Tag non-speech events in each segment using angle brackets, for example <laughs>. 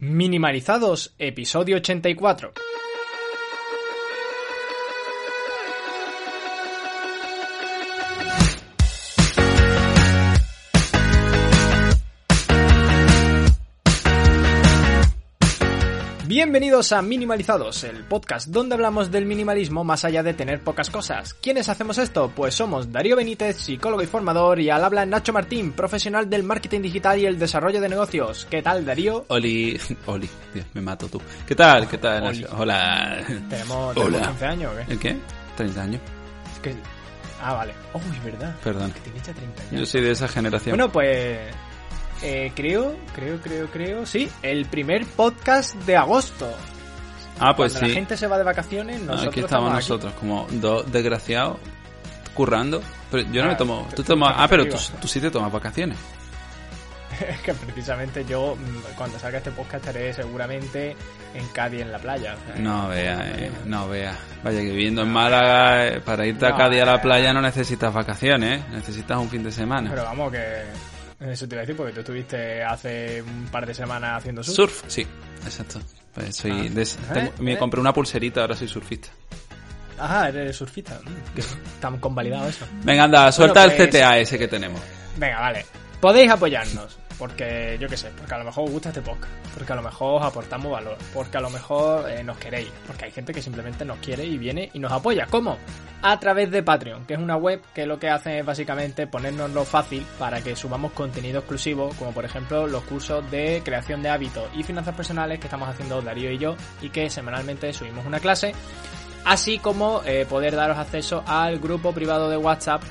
Minimalizados, episodio 84. Bienvenidos a Minimalizados, el podcast donde hablamos del minimalismo más allá de tener pocas cosas. ¿Quiénes hacemos esto? Pues somos Darío Benítez, psicólogo y formador, y al habla Nacho Martín, profesional del marketing digital y el desarrollo de negocios. ¿Qué tal, Darío? Oli, <laughs> Oli, Dios, me mato tú. ¿Qué tal? ¿Qué tal? Oli. Nacho? Hola. ¿Tenemos, tenemos 15 años o qué? ¿El qué? 30 años. Es que- Ah, vale. Oh, es verdad. Perdón. Que tienes ya 30 años. Yo soy de esa generación. Bueno, pues eh, creo, creo, creo, creo, sí, el primer podcast de agosto. ah, pues Cuando sí. la gente se va de vacaciones, nosotros aquí estamos aquí. nosotros, como dos desgraciados, currando. Pero yo no me Ah, tomo. Tú tomas. Ah, pero tú, sí te tomas vacaciones. <laughs> Es que precisamente yo, mm, cuando salga este podcast, estaré seguramente en Cádiz, en la playa. o sea, No vea, eh, no vea. Vaya que viviendo en Málaga, eh, para irte a Cádiz a la playa no necesitas vacaciones, ¿eh? Necesitas un fin de semana. Pero vamos, que eso te iba a decir, porque tú estuviste hace un par de semanas haciendo surf. Surf, sí, exacto. Pues soy Ah. de ¿Eh? tengo- me ¿Eh? compré una pulserita, ahora soy surfista. Ajá, eres surfista. Mm, Está convalidado eso. Venga, anda, suelta Bueno, pues- el CTA ese que tenemos. Venga, vale. Podéis apoyarnos. Porque, yo qué sé, porque a lo mejor os gusta este podcast. Porque a lo mejor os aportamos valor. Porque a lo mejor eh, nos queréis. Porque hay gente que simplemente nos quiere y viene y nos apoya. ¿Cómo? A través de Patreon, que es una web que lo que hace es básicamente ponernoslo fácil para que subamos contenido exclusivo, como por ejemplo los cursos de creación de hábitos y finanzas personales que estamos haciendo Darío y yo, y que semanalmente subimos una clase así como eh, poder daros acceso al grupo privado de WhatsApp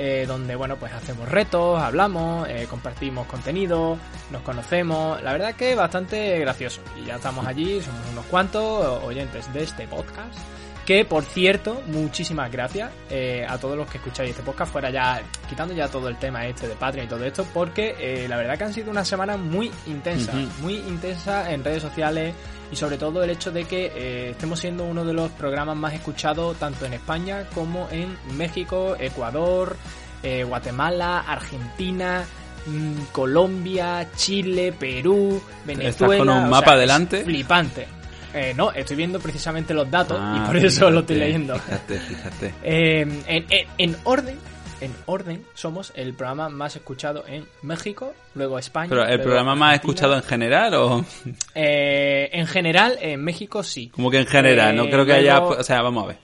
eh, donde bueno pues hacemos retos, hablamos, eh, compartimos contenido, nos conocemos, la verdad que bastante gracioso y ya estamos allí, somos unos cuantos oyentes de este podcast. Que por cierto, muchísimas gracias eh, a todos los que escucháis este podcast, fuera ya, quitando ya todo el tema este de Patreon y todo esto, porque eh, la verdad que han sido una semana muy intensa, Ujú. muy intensa en redes sociales, y sobre todo el hecho de que eh, estemos siendo uno de los programas más escuchados tanto en España como en México, Ecuador, eh, Guatemala, Argentina, mm, Colombia, Chile, Perú, Venezuela. con un o mapa es delante? Flipante. Eh, no, estoy viendo precisamente los datos Ah, y por eso lo fíjate, estoy leyendo. Fíjate, fíjate. Eh, en, en- en orden, en orden, somos el programa más escuchado en México, luego España. Pero el programa más Argentina. escuchado en general o <laughs> Eh, en general, en México sí. como que en general, no Eh, creo que haya, luego- o sea, vamos a ver.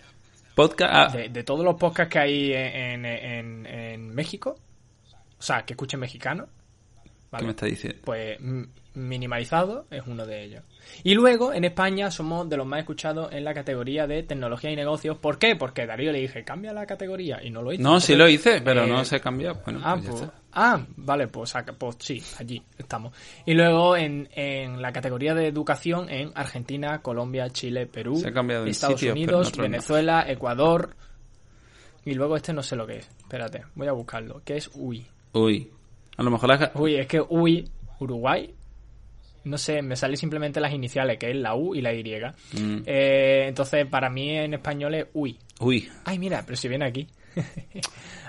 Podcast ah, De, de todos los podcasts que hay en, en- en- México, o sea, que escuchen mexicano, ¿qué me está diciendo? pues m- minimalizado es uno de ellos. Y luego, en España, somos de los más escuchados en la categoría de tecnología y negocios. ¿Por qué? Porque Darío le dije, cambia la categoría, y no lo hizo. No, sí lo hice, pero eh, no se cambió. Bueno, Ah, pues pues, ah, vale, pues, pues sí, allí estamos. Y luego en, en la categoría de educación en Argentina, Colombia, Chile, Perú, Estados sitio, Unidos, no. Venezuela, Ecuador. Y luego este no sé lo que es. Espérate, voy a buscarlo. ¿Qué es UI? Uy, a lo mejor la... Uy, es que UI, Uruguay. No sé, me salen simplemente las iniciales, que es la U y la Y. Mm. Eh, entonces, para mí en español es UI. Uy, Ay, mira, pero si viene aquí. <laughs>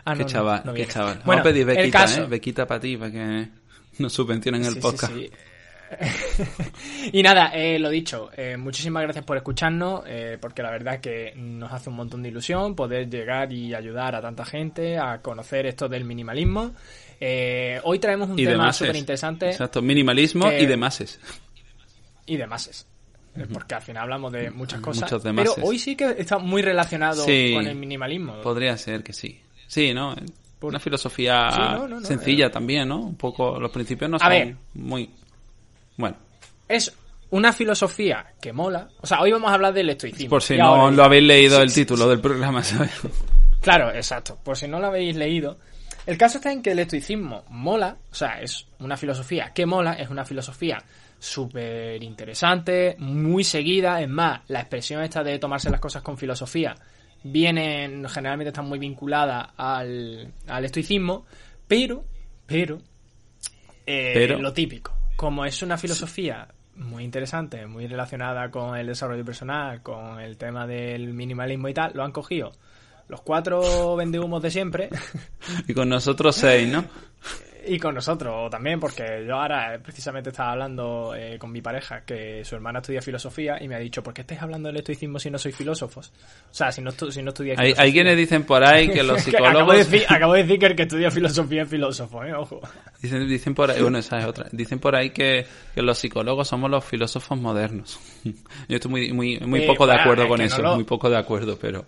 Ah, qué no, no, chaval, no qué chaval. Bueno, Vamos a pedir el bequita, caso- ¿eh? Bequita para ti, para que nos subvencionen el Sí, sí, podcast. sí. <laughs> y nada, eh, lo dicho, eh, muchísimas gracias por escucharnos, eh, porque la verdad que nos hace un montón de ilusión poder llegar y ayudar a tanta gente a conocer esto del minimalismo. Hoy traemos un Y tema súper interesante Exacto, minimalismo que- y demás. y demás. Porque al final hablamos de muchas cosas. Pero demases. hoy sí que está muy relacionado Sí. con el minimalismo. Podría ser que sí. Sí, ¿no? Por- Una filosofía Sí, no, no, no, sencilla también, ¿no? Un poco, los principios no A son ver. muy... Bueno, Es una filosofía que mola. O sea, hoy vamos a hablar del estoicismo. por si no lo habéis leído Sí, el sí, título del programa, ¿sabes? Claro, exacto. Por si no lo habéis leído. El caso está en que el estoicismo mola, o sea, es una filosofía que mola, es una filosofía súper interesante, muy seguida. Es más, la expresión esta de tomarse las cosas con filosofía vienen, generalmente están muy vinculadas al, al estoicismo, pero, pero, eh, Pero. lo típico. Como es una filosofía muy interesante, muy relacionada con el desarrollo personal, con el tema del minimalismo y tal, lo han cogido los cuatro vendehumos de siempre <laughs> Y con nosotros seis, ¿no? <laughs> y con nosotros también, porque yo ahora precisamente estaba hablando eh, con mi pareja que su hermana estudia filosofía y me ha dicho, ¿por qué estáis hablando del estoicismo si no sois filósofos? O sea, si no, si no estudiáis Hay, filosofía. hay quienes dicen por ahí que los <laughs> acabo, de psicólogos... decir, acabo de decir que el que estudia filosofía es filósofo, ¿eh? Ojo. Dicen, dicen por ahí, bueno, esa es otra. Dicen por ahí que, que los psicólogos somos los filósofos modernos. <laughs> Yo estoy muy, muy, muy Eh, poco de acuerdo es con no eso, lo- muy poco de acuerdo, pero,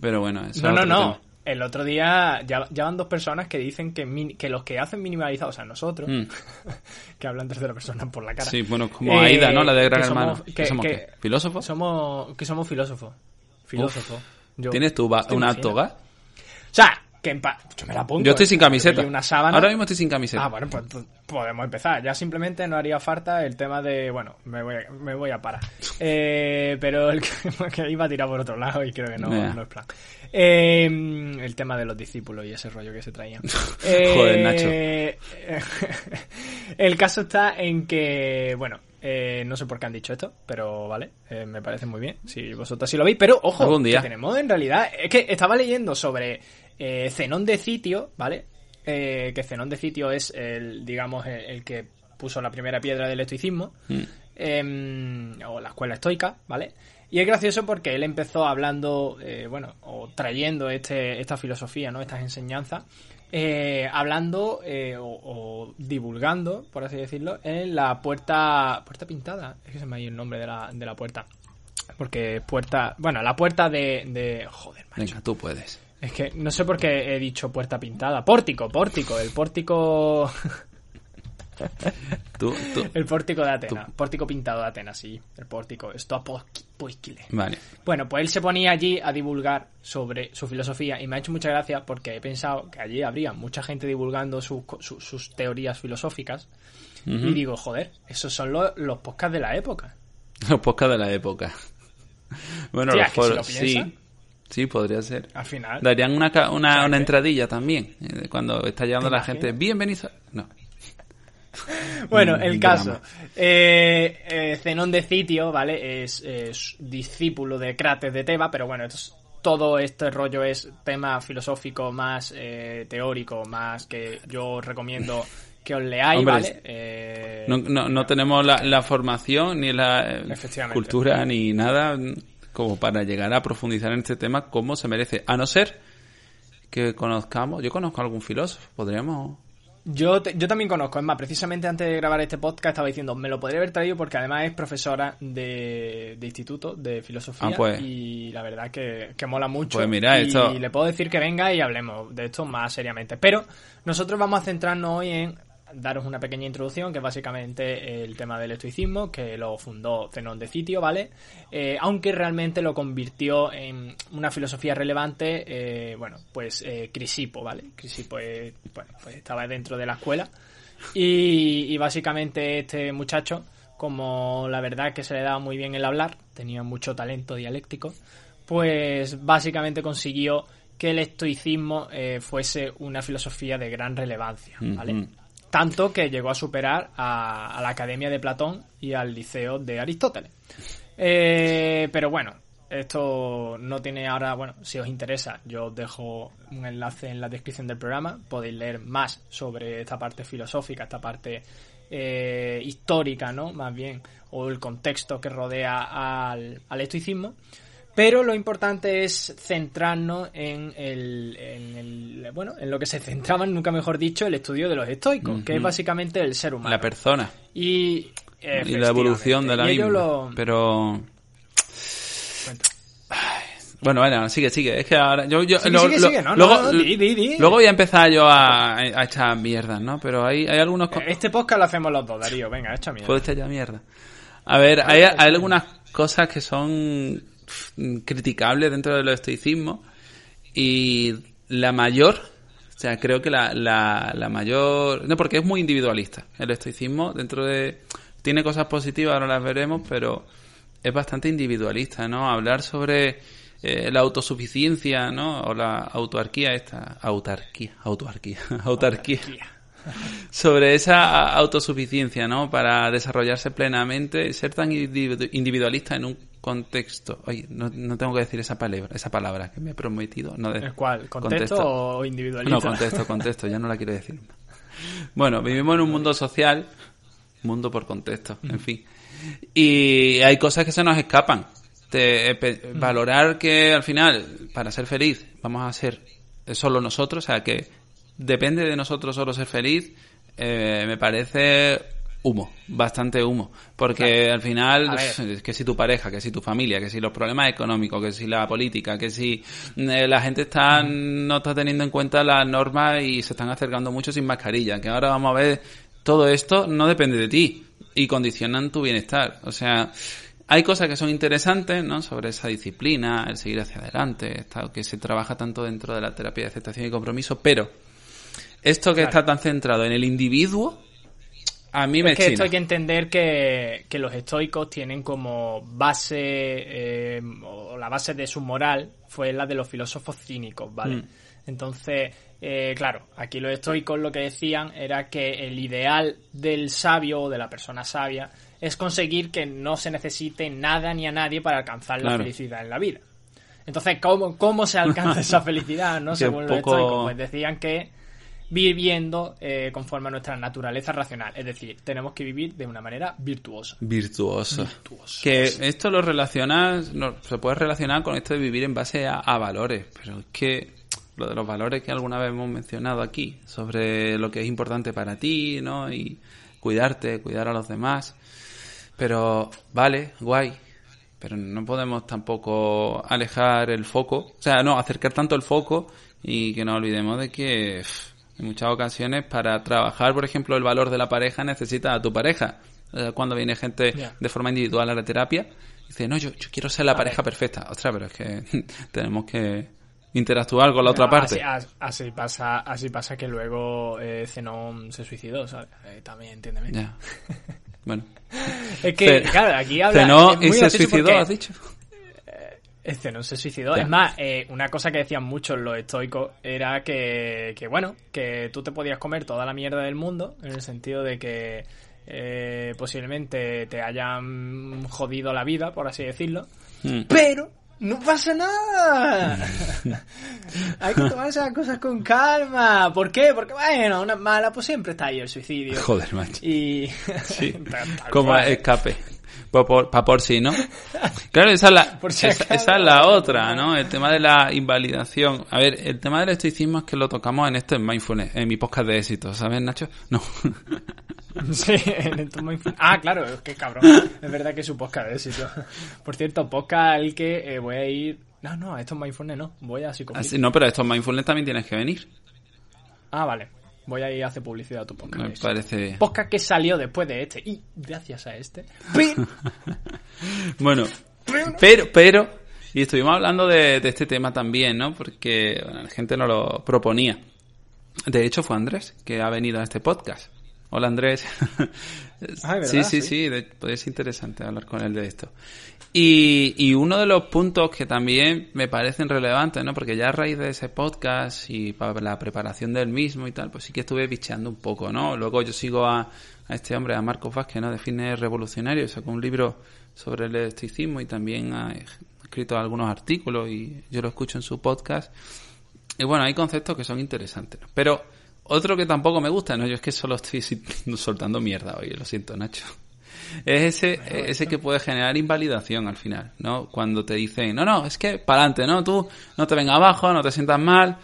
pero bueno, eso No, no, no. El otro día ya, ya van dos personas que dicen que, min- que los que hacen minimalizado, o sea, nosotros, Mm. <laughs> que hablan tercera persona por la cara. Sí, bueno, como Eh, Aida, ¿no? La de Gran que Hermano. somos- ¿Qué que- somos que- qué? ¿Filósofos? Somos, que somos filósofos. Yo- ¿Tienes tú ba- ¿te una toga? O sea, que en pa- yo me la pongo. Yo estoy ¿eh? sin camiseta. Y una sábana. Ahora mismo estoy sin camiseta. Ah, bueno, pues, pues podemos empezar. Ya simplemente no haría falta el tema de. Bueno, me voy a, me voy a parar. <laughs> Eh, pero el que, <laughs> iba a tirar por otro lado y creo que no, no es plan. Eh, el tema de los discípulos y ese rollo que se traían. Eh, <laughs> Joder, Nacho. el caso está en que, bueno, eh, no sé por qué han dicho esto, pero vale, eh, me parece muy bien. Si vosotros sí lo veis, pero ojo, día. que tenemos en realidad. Es que estaba leyendo sobre eh, Zenón de Sitio, ¿vale? Eh, que Zenón de Sitio es el, digamos, el, el que puso la primera piedra del estoicismo, Mm. em, o la escuela estoica, ¿vale? Y es gracioso porque él empezó hablando, eh, bueno, o trayendo este, esta filosofía, ¿no? Estas enseñanzas, eh, hablando eh, o, o divulgando, por así decirlo, en la puerta, puerta pintada, es que se me ha ido el nombre de la, de la puerta, porque puerta, bueno, la puerta de, de joder, macho. Venga, tú puedes. Es que no sé por qué he dicho puerta pintada. Pórtico, pórtico, el pórtico. <laughs> Tú, tú. El pórtico de Atenas. Pórtico pintado de Atenas, sí. El pórtico. Esto a. Vale. Bueno, pues él se ponía allí a divulgar sobre su filosofía y me ha hecho mucha gracia porque he pensado que allí habría mucha gente divulgando sus, co- su- sus teorías filosóficas. Y digo, joder, esos son los, los podcasts de la época. Los podcasts de la época. <laughs> Bueno, Hostia, los si foros, lo sí. Sí, podría ser. Al final. Darían una, una, una entradilla también. eh, Cuando está llegando ¿Te la gente. a... No. <laughs> Bueno, el caso. Eh, eh, Zenón de Sitio, ¿vale? Es, es discípulo de Crates de Teba, pero bueno, es- todo este rollo es tema filosófico más eh, teórico, más que yo os recomiendo que os leáis, Hombre, ¿vale? Eh, No, no, no tenemos la, la formación ni la eh, cultura ni nada como para llegar a profundizar en este tema como se merece. A no ser que conozcamos, yo conozco a algún filósofo, podríamos... Yo, te- yo también conozco, es más, precisamente antes de grabar este podcast estaba diciendo, me lo podría haber traído porque además es profesora de, de instituto de filosofía Ah, pues. y la verdad que, que mola mucho. Pues mira, y esto- le puedo decir que venga y hablemos de esto más seriamente. Pero nosotros vamos a centrarnos hoy en daros una pequeña introducción, que es básicamente el tema del estoicismo, que lo fundó Zenón de Sitio, ¿vale? Eh, aunque realmente lo convirtió en una filosofía relevante, eh, bueno, pues eh, Crisipo, ¿vale? Crisipo eh, bueno, pues estaba dentro de la escuela y, y básicamente este muchacho, como la verdad que se le daba muy bien el hablar, tenía mucho talento dialéctico, pues básicamente consiguió que el estoicismo eh, fuese una filosofía de gran relevancia, ¿vale? Ujú. Tanto que llegó a superar a, la Academia de Platón y al Liceo de Aristóteles. Eh, pero bueno, esto no tiene ahora, bueno, si os interesa, yo os dejo un enlace en la descripción del programa, podéis leer más sobre esta parte filosófica, esta parte eh, histórica, ¿no? Más bien, o el contexto que rodea al, al estoicismo. Pero lo importante es centrarnos en el, en el- bueno, en lo que se centraban, nunca mejor dicho, el estudio de los estoicos, que es básicamente el ser humano. La persona y, y la evolución de la misma. lo- Pero... Bueno, bueno, sigue, sigue. Es que ahora yo, yo luego, luego voy a empezar yo a, a echar mierdas, ¿no? Pero hay, hay algunos Este podcast lo hacemos los dos, Darío. Venga, echa mierda. puedo echar ya mierda. A ver, hay, hay algunas cosas que son pff, criticables dentro del estoicismo y la mayor, o sea, creo que la, la, la mayor, no, porque es muy individualista el estoicismo dentro de tiene cosas positivas, ahora las veremos, pero es bastante individualista, ¿no? Hablar sobre eh, la autosuficiencia, ¿no? O la autarquía esta, autarquía, autarquía, <laughs> autarquía. <laughs> sobre esa autosuficiencia, ¿no? Para desarrollarse plenamente, ser tan individualista en un contexto. Oye, no, tengo que decir esa palabra, esa palabra que me he prometido. No de, ¿Cuál? ¿Contexto, o individualista? No, contexto, contexto, ya no la quiero decir. Bueno, vivimos en un mundo social, mundo por contexto, en fin. Y hay cosas que se nos escapan. De, valorar que al final, para ser feliz, vamos a ser solo nosotros, o sea que depende de nosotros solo ser feliz, eh, me parece humo, bastante humo. Porque al final, que si tu pareja, que si tu familia, que si los problemas económicos, que si la política, que si eh, la gente está no está teniendo en cuenta las normas y se están acercando mucho sin mascarilla, que ahora vamos a ver, todo esto no depende de ti y condicionan tu bienestar. O sea, hay cosas que son interesantes, ¿no? Sobre esa disciplina, el seguir hacia adelante, que se trabaja tanto dentro de la terapia de aceptación y compromiso, pero esto que está tan centrado en el individuo, a mí me es que esto hay que entender que, los estoicos tienen como base, eh, o la base de su moral fue la de los filósofos cínicos, ¿vale? Mm. Entonces, eh, claro, aquí los estoicos lo que decían era que el ideal del sabio o de la persona sabia es conseguir que no se necesite nada ni a nadie para alcanzar la felicidad en la vida. Entonces, ¿cómo, cómo se alcanza <laughs> esa felicidad? ¿no? Según los estoicos, pues decían que viviendo eh, conforme a nuestra naturaleza racional. Es decir, tenemos que vivir de una manera virtuosa. Virtuosa. Que esto lo relacionas, se puede relacionar con esto de vivir en base a, a valores, pero es que lo de los valores que alguna vez hemos mencionado aquí, sobre lo que es importante para ti, ¿no? Y cuidarte, cuidar a los demás. Pero, vale, guay, pero no podemos tampoco alejar el foco, o sea, no, acercar tanto el foco y que no olvidemos de que en muchas ocasiones para trabajar, por ejemplo, el valor de la pareja necesitas a tu pareja. Cuando viene gente de forma individual a la terapia, dice, no, yo, yo quiero ser la pareja perfecta. Ostras, pero es que <laughs> tenemos que interactuar con la otra parte. Así, pasa, así pasa que luego eh, Zenón se suicidó, ¿sabes? Eh, también, entiéndeme. Ya. <laughs> Bueno. es que, claro, aquí habla... Zenón y se suicidó, has dicho. Eh, Zenón se suicidó. Es más, eh, una cosa que decían muchos los estoicos era que, que, bueno, que tú te podías comer toda la mierda del mundo, en el sentido de que eh, posiblemente te hayan jodido la vida, por así decirlo, hmm. pero no pasa nada. <laughs> Hay que tomarse las cosas con calma. ¿Por qué? Porque, bueno, una mala, pues siempre está ahí el suicidio. Joder, macho. Y. Sí. <laughs> Como escape. Para por, por, sí, ¿no? Claro, esa es, la, <laughs> esa, es la otra, ¿no? El tema de la invalidación. A ver, el tema del estoicismo es que lo tocamos en esto en Mindfulness, en mi podcast de éxito, ¿sabes, Nacho? No. <laughs> Sí, en Ah, claro, qué cabrón. Es verdad que es su podcast de éxito. <laughs> Por cierto, podcast al que eh, voy a ir. No, no, a estos mindfulness no. Voy a psicofit. Ah, no, pero a estos mindfulness también tienes que venir. Ah, vale. Voy a ir a hacer publicidad a tu podcast. Me parece. Podcast que salió después de este. Y gracias a este. <laughs> bueno, pero, pero. Y estuvimos hablando de, este tema también, ¿no? Porque la gente nos lo proponía. De hecho, fue Andrés que ha venido a este podcast. Hola Andrés. <laughs> <laughs> Ah, sí, sí, sí, es interesante hablar con él de esto. Y, y, uno de los puntos que también me parecen relevantes, ¿no? Porque ya a raíz de ese podcast y para la preparación del mismo y tal, pues sí que estuve bicheando un poco, ¿no? Luego yo sigo a, a este hombre, a Marcos Vázquez, ¿no? Define revolucionario, sacó un libro sobre el estoicismo y también ha escrito algunos artículos y yo lo escucho en su podcast. Y bueno, hay conceptos que son interesantes, ¿no? Pero otro que tampoco me gusta, no, yo es que solo estoy <laughs> soltando mierda hoy, lo siento, Nacho. Es ese, ese que puede generar invalidación al final, ¿no? Cuando te dicen, no, no, es que para adelante, ¿no? Tú no te vengas abajo, no te sientas mal.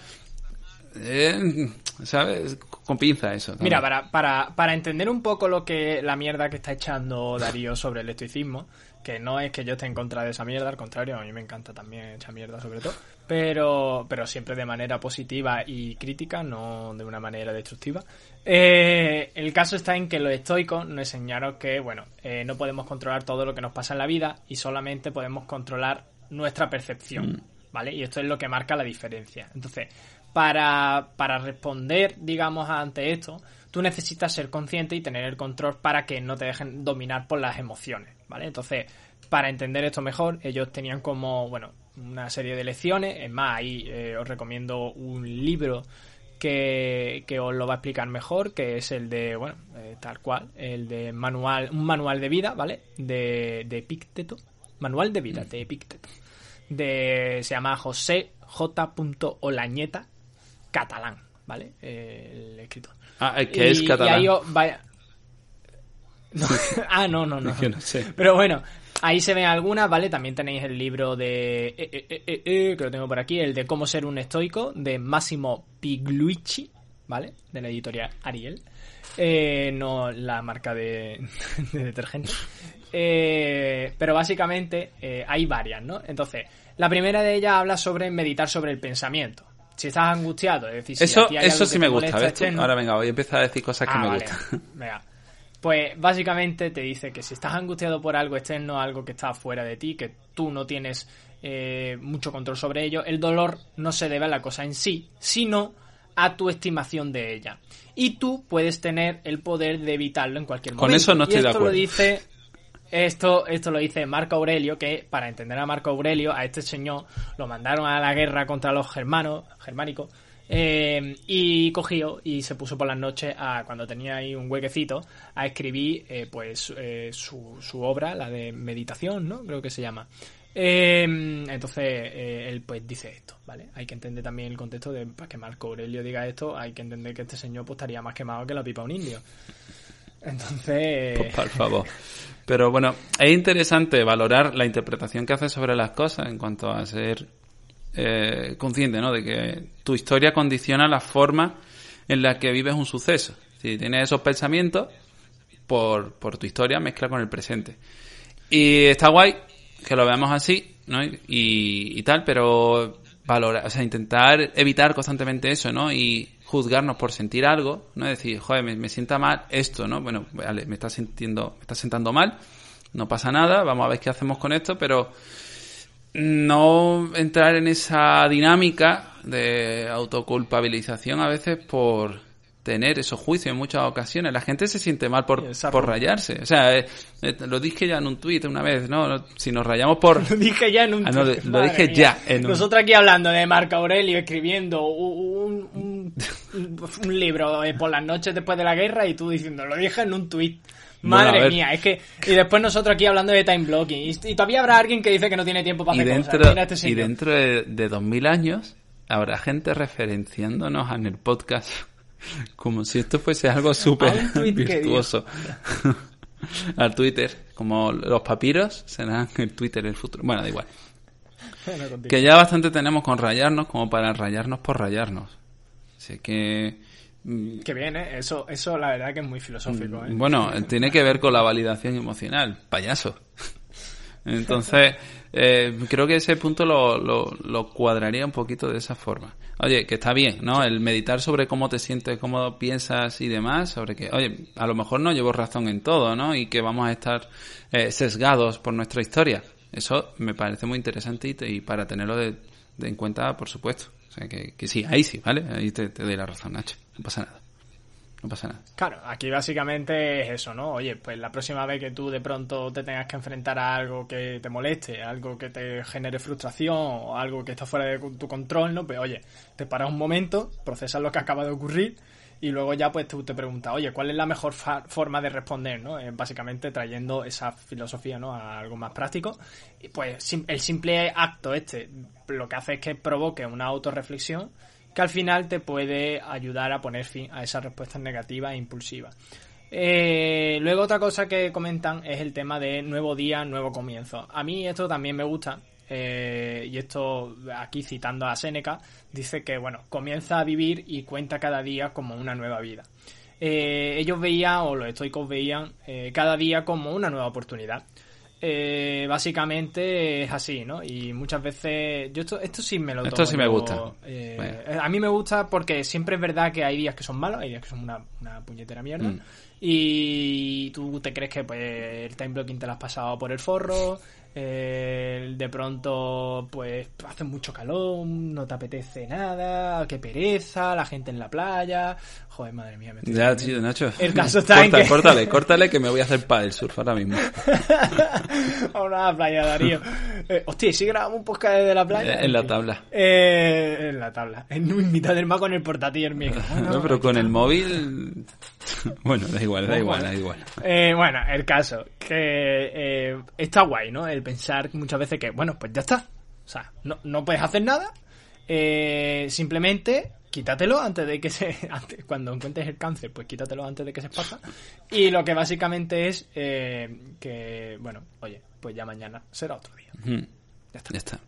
Eh, ¿Sabes? Con pinza eso. Mira, para, para, para entender un poco lo que la mierda que está echando Darío sobre el estoicismo, que no es que yo esté en contra de esa mierda, al contrario, a mí me encanta también echar mierda sobre todo, pero, pero siempre de manera positiva y crítica, no de una manera destructiva. Eh, el caso está en que los estoicos nos enseñaron que, bueno, eh, no podemos controlar todo lo que nos pasa en la vida y solamente podemos controlar nuestra percepción, mm. ¿Vale? Y esto es lo que marca la diferencia. Entonces, para, para responder, digamos, ante esto, tú necesitas ser consciente y tener el control para que no te dejen dominar por las emociones, ¿vale? Entonces, para entender esto mejor, ellos tenían como, bueno, una serie de lecciones. Es más, ahí eh, os recomiendo un libro que, que, os lo va a explicar mejor, que es el de, bueno, eh, tal cual, el de manual, un manual de vida, ¿vale? De, de Epicteto. Manual de vida de Epicteto. De, se llama José J. Olañeta, catalán, ¿vale? Eh, el escritor. Ah, que es catalán. Y ahí vaya... <laughs> <laughs> ah, no, no, no. no sé. Pero bueno, Ahí se ven algunas, ¿vale? También tenéis el libro de... Eh, eh, eh, que lo tengo por aquí, el de Cómo ser un estoico, de Massimo Piglucci, ¿vale? De la editorial Ariel. no la marca de, <laughs> de detergente. Pero básicamente hay varias, ¿no? Entonces, la primera de ellas habla sobre meditar sobre el pensamiento. Si estás angustiado, es decir, si eso, a eso sí me gusta, molesta ¿ves Ahora venga, voy a empezar a decir cosas que Ah, me vale. gustan. <laughs> Venga. Pues básicamente te dice que si estás angustiado por algo externo, algo que está fuera de ti, que tú no tienes eh, mucho control sobre ello, el dolor no se debe a la cosa en sí, sino a tu estimación de ella. Y tú puedes tener el poder de evitarlo en cualquier Con momento. eso no Y estoy de esto lo acuerdo. dice esto, esto lo dice Marco Aurelio, que para entender a Marco Aurelio, a este señor, lo mandaron a la guerra contra los germanos, germánicos, eh, y cogió y se puso por las noches, a, cuando tenía ahí un huequecito, a escribir eh, pues eh, su, su obra, la de meditación, ¿no? Creo que se llama. Eh, entonces, eh, él pues dice esto, ¿vale? Hay que entender también el contexto de, para que Marco Aurelio diga esto, hay que entender que este señor pues estaría más quemado que la pipa de un indio. Entonces... Pues, por favor. Pero bueno, es interesante valorar la interpretación que haces sobre las cosas en cuanto a ser eh, consciente, ¿no? De que tu historia condiciona la forma en la que vives un suceso. Si tienes esos pensamientos, por, por tu historia mezcla con el presente. Y está guay que lo veamos así, ¿no? Y, y tal, pero valorar, o sea, intentar evitar constantemente eso, ¿no? Y juzgarnos por sentir algo, ¿no? Decir, joder, me, me sienta mal esto, ¿no? Bueno, vale, me está sintiendo, me está sentando mal, no pasa nada, vamos a ver qué hacemos con esto, pero no entrar en esa dinámica de autoculpabilización a veces por tener esos juicios en muchas ocasiones. La gente se siente mal por, por rayarse. O sea, eh, eh, lo dije ya en un tuit una vez, ¿no? Si nos rayamos por... <laughs> Lo dije ya en un Ah, no, tweet, lo dije mía. ya en un- Nosotros aquí hablando de Marco Aurelio, escribiendo un, un, un- un libro por las noches después de la guerra y tú diciendo, lo dije en un tuit. Madre mía, es que... Y después nosotros aquí hablando de time blocking. Y, y todavía habrá alguien que dice que no tiene tiempo para y hacer dentro, cosas. Mira este y dentro de, de 2000 años habrá gente referenciándonos en el podcast como si esto fuese algo súper <laughs> virtuoso. <laughs> Al Twitter, como los papiros serán el Twitter el futuro. Bueno, da igual. Bueno. Que ya bastante tenemos con rayarnos como para rayarnos por rayarnos. Así que... mm, Que bien, ¿eh? Eso, eso la verdad que es muy filosófico, ¿eh? Bueno, <laughs> tiene que ver con la validación emocional, payaso. Entonces, eh, creo que ese punto lo, lo, lo cuadraría un poquito de esa forma. Oye, que está bien, ¿no? El meditar sobre cómo te sientes, cómo piensas y demás, sobre que, oye, a lo mejor no llevo razón en todo, ¿no? Y que vamos a estar eh, sesgados por nuestra historia. Eso me parece muy interesante y, te- y para tenerlo de, de en cuenta, por supuesto. O sea, que, que sí, ahí sí, ¿vale? Ahí te, te doy la razón, Nacho. No pasa nada. No pasa nada. Claro, aquí básicamente es eso, ¿no? Oye, pues la próxima vez que tú de pronto te tengas que enfrentar a algo que te moleste, algo que te genere frustración o algo que está fuera de tu control, ¿no? Pues oye, te paras un momento, procesas lo que acaba de ocurrir y luego ya pues tú te preguntas, oye, ¿cuál es la mejor forma de responder, ¿no? Eh, básicamente trayendo esa filosofía, ¿no? A algo más práctico. Y pues el simple acto este lo que hace es que provoque una autorreflexión que al final te puede ayudar a poner fin a esas respuestas negativas e impulsivas. Eh, luego otra cosa que comentan es el tema de nuevo día, nuevo comienzo. A mí esto también me gusta. eh, y esto aquí citando a Seneca, dice que bueno, comienza a vivir y cuenta cada día como una nueva vida. Eh, ellos veían, o los estoicos veían, eh, cada día como una nueva oportunidad. Eh, básicamente es así, ¿no? Y muchas veces. Yo esto, esto sí me lo Esto tomo sí me gusta. eh, Bueno. A mí me gusta porque siempre es verdad que hay días que son malos, hay días que son una, una puñetera mierda. Mm. y tú te crees que pues el time blocking te lo has pasado por el forro, eh, de pronto pues hace mucho calor, no te apetece nada, qué pereza, la gente en la playa, joder, madre mía. Me estoy Ya, Nacho. El caso <laughs> está en Corta- que- Córtale, <laughs> córtale que me voy a hacer el surf ahora mismo. <laughs> A la playa, Darío. Eh, hostia, ¿y si grabamos un podcast desde la playa? En la tabla. Eh, en la tabla. En mitad del mar con el portátil micro. Bueno, No, pero con el móvil... <laughs> Bueno, da igual, da igual, eh. da igual. Eh, bueno, el caso, que eh, está guay, ¿no? El pensar muchas veces que, bueno, pues ya está. O sea, no, no puedes hacer nada. eh, simplemente quítatelo antes de que se... <laughs> antes- cuando encuentres el cáncer, pues quítatelo antes de que se esparza. Y lo que básicamente es eh, que, bueno, oye, pues ya mañana será otro día. Ya está. Ya está.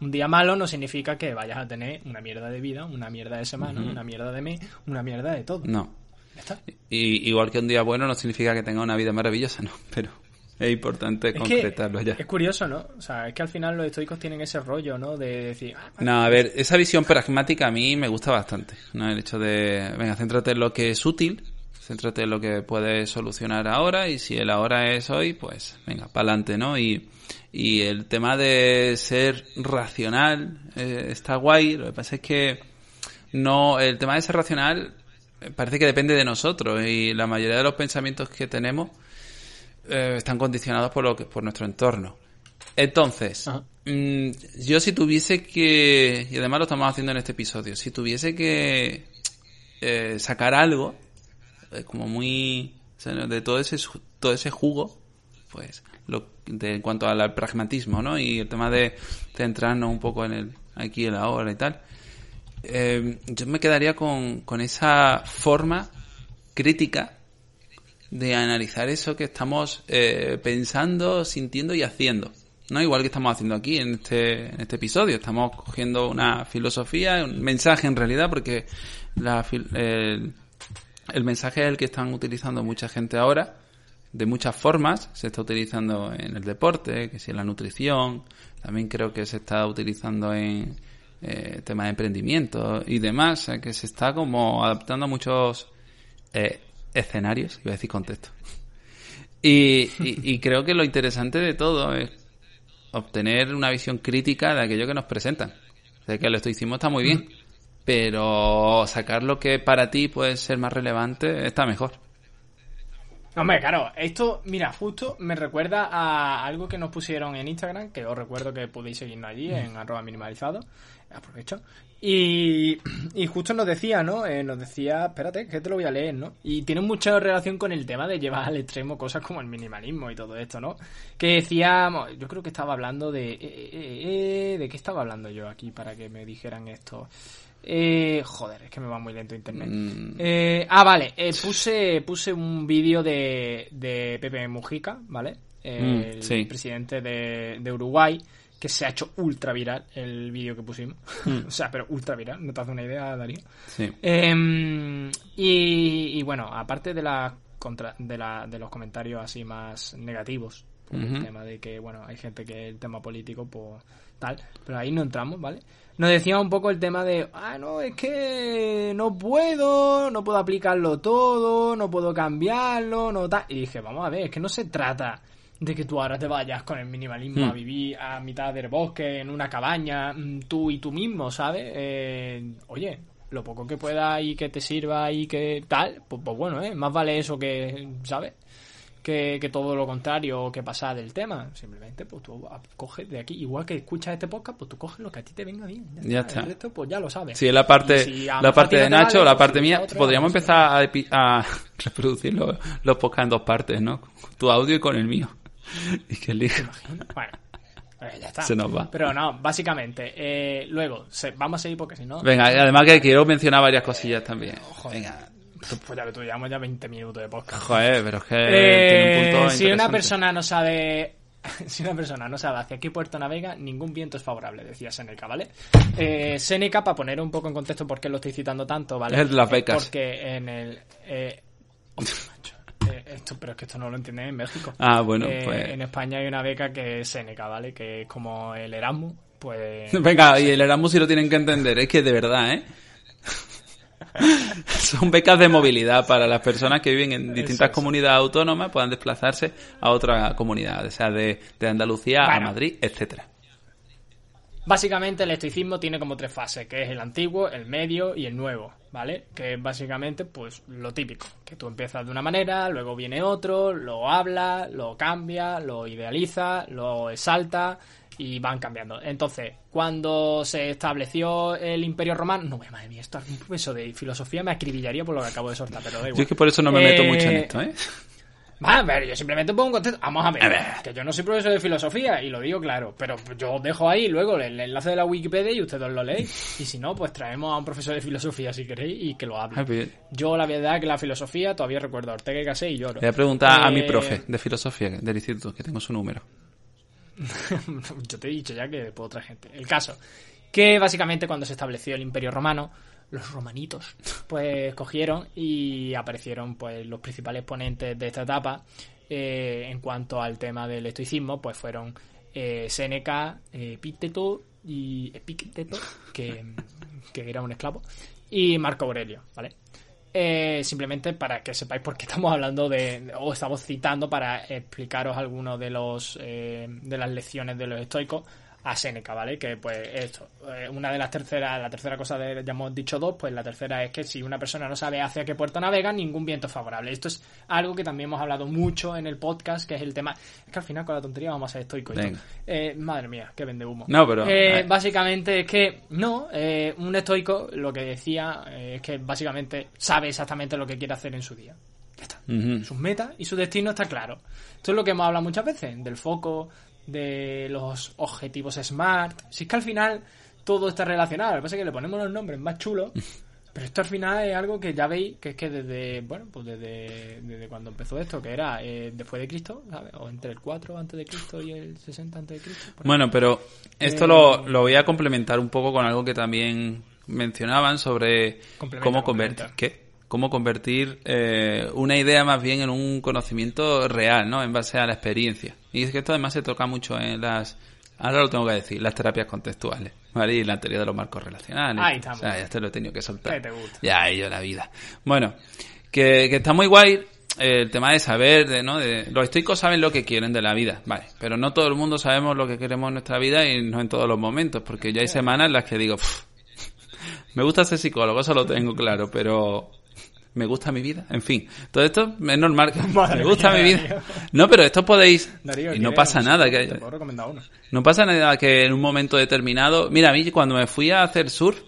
Un día malo no significa que vayas a tener una mierda de vida, una mierda de semana, una mierda de mes, una mierda de todo. No. Está. Y, igual que un día bueno no significa que tenga una vida maravillosa, no. <laughs> Pero es importante Es que concretarlo ya. es curioso, ¿no? O sea, es que al final los estoicos tienen ese rollo, ¿no? De decir, ah, vale, No, a ver, esa visión pragmática a mí me gusta bastante. ¿no? El hecho de, venga, céntrate en lo que es útil, céntrate en lo que puedes solucionar ahora y si el ahora es hoy, pues venga, para adelante, ¿no? Y, y el tema de ser racional eh, está guay, lo que pasa es que no, el tema de ser racional parece que depende de nosotros y la mayoría de los pensamientos que tenemos eh, están condicionados por lo que, por nuestro entorno. Entonces, Ajá. mm, yo si tuviese que, y además lo estamos haciendo en este episodio, si tuviese que eh, sacar algo, eh, como muy, o sea, de todo ese, todo ese jugo, pues, lo, de, en cuanto al, pragmatismo, ¿no? Y el tema de centrarnos un poco en el aquí y el ahora y tal, eh, yo me quedaría con, con esa forma crítica de analizar eso que estamos eh, pensando, sintiendo y haciendo. ¿no? Igual que estamos haciendo aquí en este, en este episodio. Estamos cogiendo una filosofía, un mensaje en realidad, porque la, el, el mensaje es el que están utilizando mucha gente ahora, de muchas formas. Se está utilizando en el deporte, que si en la nutrición, también creo que se está utilizando en eh, temas de emprendimiento y demás, que se está como adaptando a muchos eh, escenarios, iba a decir contexto. <laughs> Y, y- y creo que lo interesante de todo es obtener una visión crítica de aquello que nos presentan. O sea, que el estoicismo está muy bien, pero sacar lo que para ti puede ser más relevante está mejor. Hombre, claro, esto, mira, justo me recuerda a algo que nos pusieron en Instagram, que os recuerdo que podéis seguirnos allí en arroba minimalizado. Aprovecho. Y, <clears throat> y justo nos decía, ¿no? Eh, nos decía, espérate, que te lo voy a leer, ¿no? Y tiene mucha relación con el tema de llevar al extremo cosas como el minimalismo y todo esto, ¿no? Que decíamos, yo creo que estaba hablando de... eh, eh, ¿De qué estaba hablando yo aquí para que me dijeran esto? Eh, joder, es que me va muy lento internet. Mm. Eh, ah, vale. eh, puse, puse un vídeo de, de Pepe Mujica, ¿vale? Mm, el sí. presidente de, de Uruguay, que se ha hecho ultra viral el vídeo que pusimos. Mm. <laughs> o sea, pero ultra viral, ¿no te hace una idea, Darío? Sí. Em, y, y bueno, aparte de, la contra, de, la, de los comentarios así más negativos, por el tema de que, bueno, hay gente que el tema político, pues tal, pero ahí no entramos, ¿vale? Nos decía un poco el tema de, ah, no, es que no puedo, no puedo aplicarlo todo, no puedo cambiarlo, no tal. Y dije, vamos a ver, es que no se trata de que tú ahora te vayas con el minimalismo a vivir a mitad del bosque, en una cabaña, mm, tú y tú mismo, ¿sabes? Eh, oye, lo poco que pueda y que te sirva y que tal, pues, pues bueno, ¿eh? Más vale eso que, ¿sabes? Que, que todo lo contrario que pasa del tema. Simplemente, pues tú coges de aquí, igual que escuchas este podcast, pues tú coges lo que a ti te venga bien. Ya está. El resto, pues ya lo sabes. Sí, la parte, si la parte de Nacho, vale, la pues parte si mía. Podríamos pues, empezar a <laughs> reproducir los, los podcasts en dos partes, ¿no? Tu audio y con el mío. <laughs> Y que elija. Bueno, pues ya está. Se nos va. Pero no, básicamente, eh, luego, se- vamos a seguir porque si no. Venga, además que quiero mencionar varias cosillas también. Joder. Venga. Pues ya que tú llevamos ya 20 minutos de podcast. Joder, pero es que Eh, tiene un punto si una persona no sabe <laughs> si una persona no sabe hacia qué puerto navega, ningún viento es favorable, decía Seneca, ¿vale? Eh, Seneca, para poner un poco en contexto por qué lo estoy citando tanto, ¿vale? Es las becas. porque en el... Eh, hostia, macho. Eh, esto, pero es que esto no lo entienden en México. Ah, bueno, Eh, pues- En España hay una beca que es Seneca, ¿vale? Que es como el Erasmus, pues... <laughs> Venga, y el Erasmus sí lo tienen que entender, es que de verdad, ¿eh? <laughs> Son becas de movilidad para las personas que viven en distintas Eso, comunidades autónomas, puedan desplazarse a otra comunidad, o sea, de, de Andalucía a. Madrid, etcétera. Básicamente el estoicismo tiene como tres fases, que es el antiguo, el medio y el nuevo, ¿vale? Que es básicamente pues lo típico, que tú empiezas de una manera, luego viene otro, lo habla, lo cambia, lo idealiza, lo exalta y van cambiando. Entonces, cuando se estableció el Imperio Romano, no, madre mía, esto un profesor de filosofía me acribillaría por lo que acabo de soltar, pero da igual. Yo es que por eso no me meto Eh, mucho en esto, ¿eh? Va, a ver, yo simplemente pongo un contexto. Vamos a ver, A ver. que yo no soy profesor de filosofía y lo digo claro, pero yo os dejo ahí luego el enlace de la Wikipedia y ustedes lo leéis. Y si no, pues traemos a un profesor de filosofía si queréis y que lo hable. Pues, Yo la verdad que la filosofía todavía recuerdo a Ortega y Gasset y lloro. Le voy a preguntar a mi Eh, profe de filosofía del instituto, que tengo su número. <laughs> yo te he dicho ya que puedo traer gente. El caso, que básicamente cuando se estableció el Imperio Romano, los romanitos, pues <laughs> cogieron y aparecieron pues los principales ponentes de esta etapa eh, en cuanto al tema del estoicismo, pues fueron eh, Séneca, eh, Epicteto y Epicteto, que, que era un esclavo, y Marco Aurelio, ¿vale? Eh, simplemente para que sepáis por qué estamos hablando de, o estamos citando para explicaros algunos de los eh, de las lecciones de los estoicos a Séneca, ¿vale? Que pues esto, eh, una de las terceras, la tercera cosa de, ya hemos dicho dos, pues la tercera es que si una persona no sabe hacia qué puerto navega, ningún viento es favorable. Esto es algo que también hemos hablado mucho en el podcast, que es el tema, es que al final con la tontería vamos a ser estoicos. Eh, madre mía, que vende humo. No, pero- Eh, básicamente es que no, eh, un estoico lo que decía eh, es que básicamente sabe exactamente lo que quiere hacer en su día. Ya está. Sus metas y su destino está claro. Esto es lo que hemos hablado muchas veces, del foco, de los objetivos SMART. Si es que al final todo está relacionado, lo que pasa es que le ponemos los nombres más chulos, <laughs> pero esto al final es algo que ya veis que es que desde, bueno, pues desde, desde cuando empezó esto, que era eh, después de Cristo, ¿sabes? O entre el 4 antes de Cristo y el 60 antes de Cristo. Bueno, pero esto Eh, lo, lo voy a complementar un poco con algo que también mencionaban sobre Complementa, cómo convertir. ¿qué? Cómo convertir eh, una idea más bien en un conocimiento real, ¿no? En base a la experiencia. Y es que esto además se toca mucho en las, ahora lo tengo que decir, las terapias contextuales, ¿vale? Y la teoría de los marcos relacionales. Ahí estamos. O sea, ya te lo he tenido que soltar. ¿Qué te gusta? Ya, ello la vida. Bueno, que, que está muy guay eh, el tema de saber, de, ¿no? De, los estoicos saben lo que quieren de la vida, vale, pero no todo el mundo sabemos lo que queremos en nuestra vida y no en todos los momentos, porque yo hay semanas en las que digo, "Pff, <laughs> me gusta ser psicólogo, eso lo tengo claro, pero me gusta mi vida, en fin, todo esto es normal, <laughs> Madre me gusta mía, mi Darío. vida. No, pero esto podéis, Darío, y no ¿quieres pasa un nada, que Te puedo recomendar uno. no pasa nada que en un momento determinado. Mira, a mí cuando me fui a hacer surf,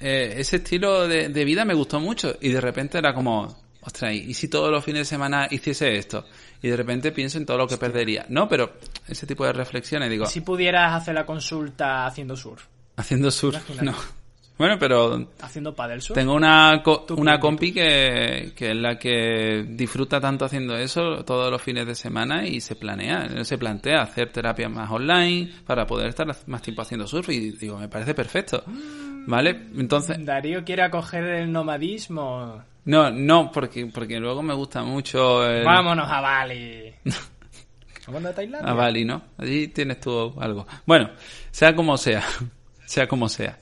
eh, ese estilo de, de vida me gustó mucho. Y de repente era como, ostras, ¿y si todos los fines de semana hiciese esto? Y de repente pienso en todo lo que perdería. No, pero ese tipo de reflexiones, digo, Si pudieras hacer la consulta haciendo surf, haciendo surf, Imagínate. no. Bueno, pero haciendo paddle surf, tengo una, co- una compi que, que es la que disfruta tanto haciendo eso todos los fines de semana y se planea, se plantea hacer terapias más online para poder estar más tiempo haciendo surf y digo, me parece perfecto. ¿Vale? Entonces, Darío quiere acoger el nomadismo. no, no, porque, porque luego me gusta mucho el, Vámonos a Bali. <laughs> Vámonos a Tailandia. a Bali, ¿no? Allí tienes tú algo. Bueno, sea como sea, <laughs> sea como sea.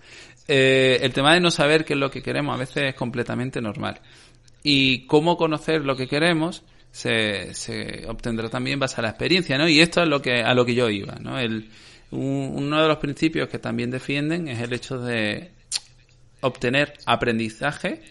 Eh, el tema de no saber qué es lo que queremos a veces es completamente normal. Y cómo conocer lo que queremos se, se obtendrá también base a la experiencia, ¿no? Y esto es lo que, a lo que yo iba, ¿no? El, un- uno de los principios que también defienden es el hecho de obtener aprendizaje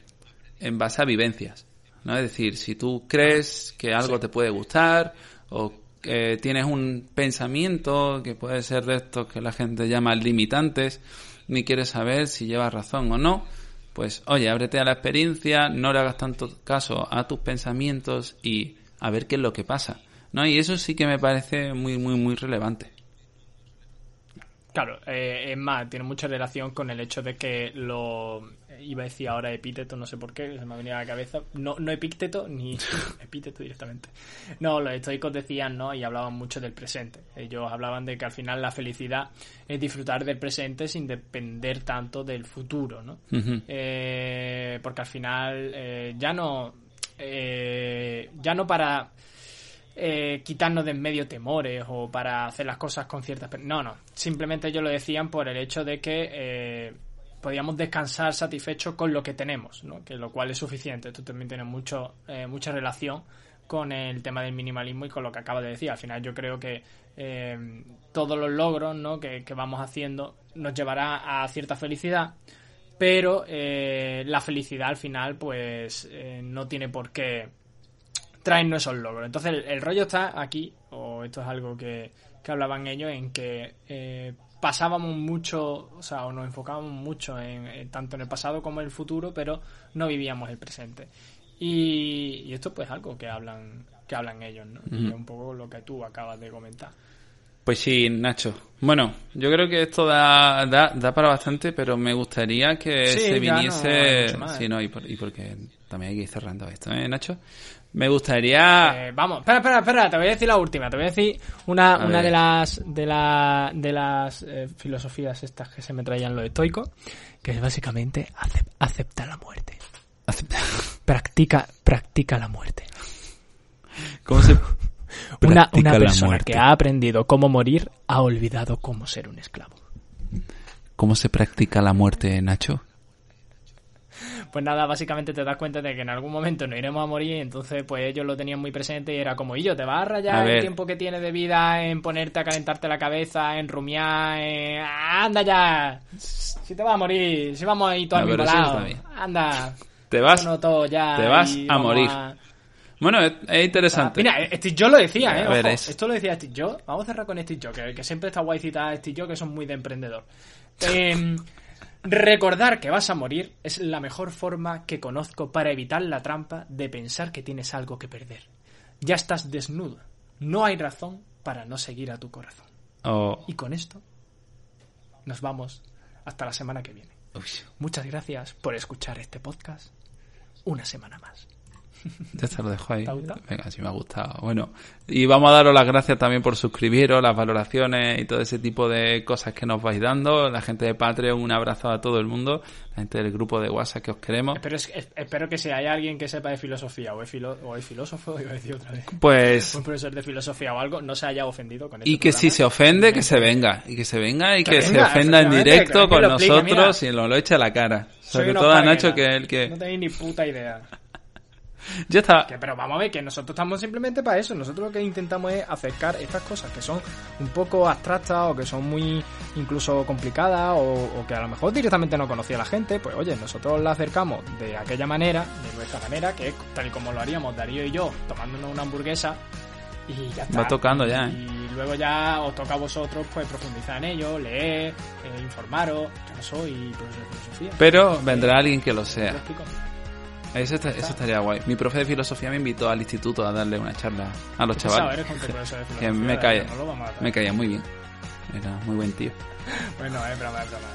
en base a vivencias. ¿no? Es decir, si tú crees que algo te puede gustar o que tienes un pensamiento que puede ser de estos que la gente llama limitantes, ni quieres saber si llevas razón o no, pues oye, ábrete a la experiencia, no le hagas tanto caso a tus pensamientos y a ver qué es lo que pasa. ¿no? Y eso sí que me parece muy, muy, muy relevante. Claro, eh, es más, tiene mucha relación con el hecho de que lo. Iba a decir ahora epíteto, no sé por qué, se me ha venido a la cabeza. No, no epícteto ni <laughs> epíteto directamente. No, los estoicos decían, ¿no? Y hablaban mucho del presente. Ellos hablaban de que al final la felicidad es disfrutar del presente sin depender tanto del futuro, ¿no? Ujú. Eh, porque al final eh, ya no. eh, ya no para eh, quitarnos de en medio temores o para hacer las cosas con ciertas... No, no. Simplemente ellos lo decían por el hecho de que eh, podíamos descansar satisfechos con lo que tenemos, ¿no? que lo cual es suficiente. Esto también tiene mucho, eh, mucha relación con el tema del minimalismo y con lo que acaba de decir. Al final yo creo que eh, todos los logros ¿no? que, vamos haciendo nos llevará a cierta felicidad, pero eh, la felicidad al final pues no tiene por qué traernos esos logros. Entonces el, rollo está aquí, o esto es algo que, que hablaban ellos, en que pasábamos mucho, o sea, o nos enfocábamos mucho en, tanto en el pasado como en el futuro, pero no vivíamos el presente. Y, esto pues algo que hablan que hablan ellos, ¿no? Y es un poco lo que tú acabas de comentar. Pues sí, Nacho. Bueno, yo creo que esto da, da, para bastante, pero me gustaría que se viniese... sí, no, y, y porque también hay que ir cerrando esto, ¿eh, Nacho? Me gustaría. Eh, vamos, espera, espera, espera, te voy a decir la última. Te voy a decir una, una de las de, la, de las eh, filosofías estas que se me traían los estoicos, que es básicamente acepta la muerte. Acepta. <laughs> Practica, practica la muerte. ¿Cómo se <laughs> una, una persona que ha aprendido cómo morir ha olvidado cómo ser un esclavo. ¿Cómo se practica la muerte, Nacho? Pues nada, básicamente te das cuenta de que en algún momento nos iremos a morir, entonces pues ellos lo tenían muy presente y era como, y yo, ¿te vas a rayar el tiempo que tienes de vida en ponerte a calentarte la cabeza, en rumiar, en... ¡Anda ya! Si te vas a morir, si vamos a ir todos a mi anda. Te vas, ya te vas a morir. Bueno, es, interesante. mira, Steve Jobs lo decía, ¿eh? Esto lo decía Steve Jobs. Vamos a cerrar con Steve Jobs, que, que siempre está guay citar a Steve Jobs, que son muy de emprendedor. <laughs> Eh, Recordar que vas a morir es la mejor forma que conozco para evitar la trampa de pensar que tienes algo que perder. Ya estás desnudo. No hay razón para no seguir a tu corazón. Oh. Y con esto nos vamos hasta la semana que viene. Muchas gracias por escuchar este podcast una semana más. <laughs> Ya se lo dejo ahí. Venga, sí me ha gustado. Bueno, y vamos a daros las gracias también por suscribiros, las valoraciones y todo ese tipo de cosas que nos vais dando. La gente de Patreon, un abrazo a todo el mundo. La gente del grupo de WhatsApp que os queremos. Espero, espero que si hay alguien que sepa de filosofía o es, o es filósofo, <laughs> iba a decir otra vez. Pues. Un profesor de filosofía o algo, no se haya ofendido con este Y que si se ofende, que se venga. Y que se venga y que, se ofenda en directo con nosotros y nos lo eche a la cara. Sobre todo a Nacho, que es el que. No tenéis ni puta idea. <laughs> Ya está. pero vamos a ver que nosotros estamos simplemente para eso. Nosotros lo que intentamos es acercar estas cosas que son un poco abstractas o que son muy incluso complicadas o, que a lo mejor directamente no conocía la gente. Pues oye, nosotros la acercamos de aquella manera, de nuestra manera, que es tal y como lo haríamos Darío y yo, tomándonos una hamburguesa y ya está. Va tocando ya. ¿eh? Y luego ya os toca a vosotros pues profundizar en ello, leer, eh, informaros. Yo no soy profesor de filosofía. Pero vendrá alguien que lo sea. Eso, estaría guay. Mi profe de filosofía me invitó al instituto a darle una charla a los chavales. que me caía, me caía muy bien. Era muy buen tío. <laughs> Bueno, es broma, es broma.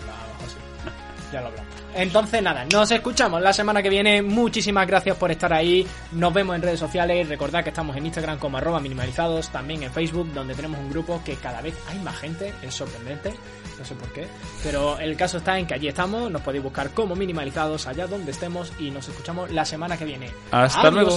Ya lo hablamos. Entonces, nada, nos escuchamos la semana que viene. Muchísimas gracias por estar ahí. Nos vemos en redes sociales. Recordad que estamos en Instagram como arroba minimalizados, también en Facebook, donde tenemos un grupo que cada vez hay más gente. Es sorprendente no sé por qué. Pero el caso está en que allí estamos, nos podéis buscar como minimalizados allá donde estemos y nos escuchamos la semana que viene. Hasta luego.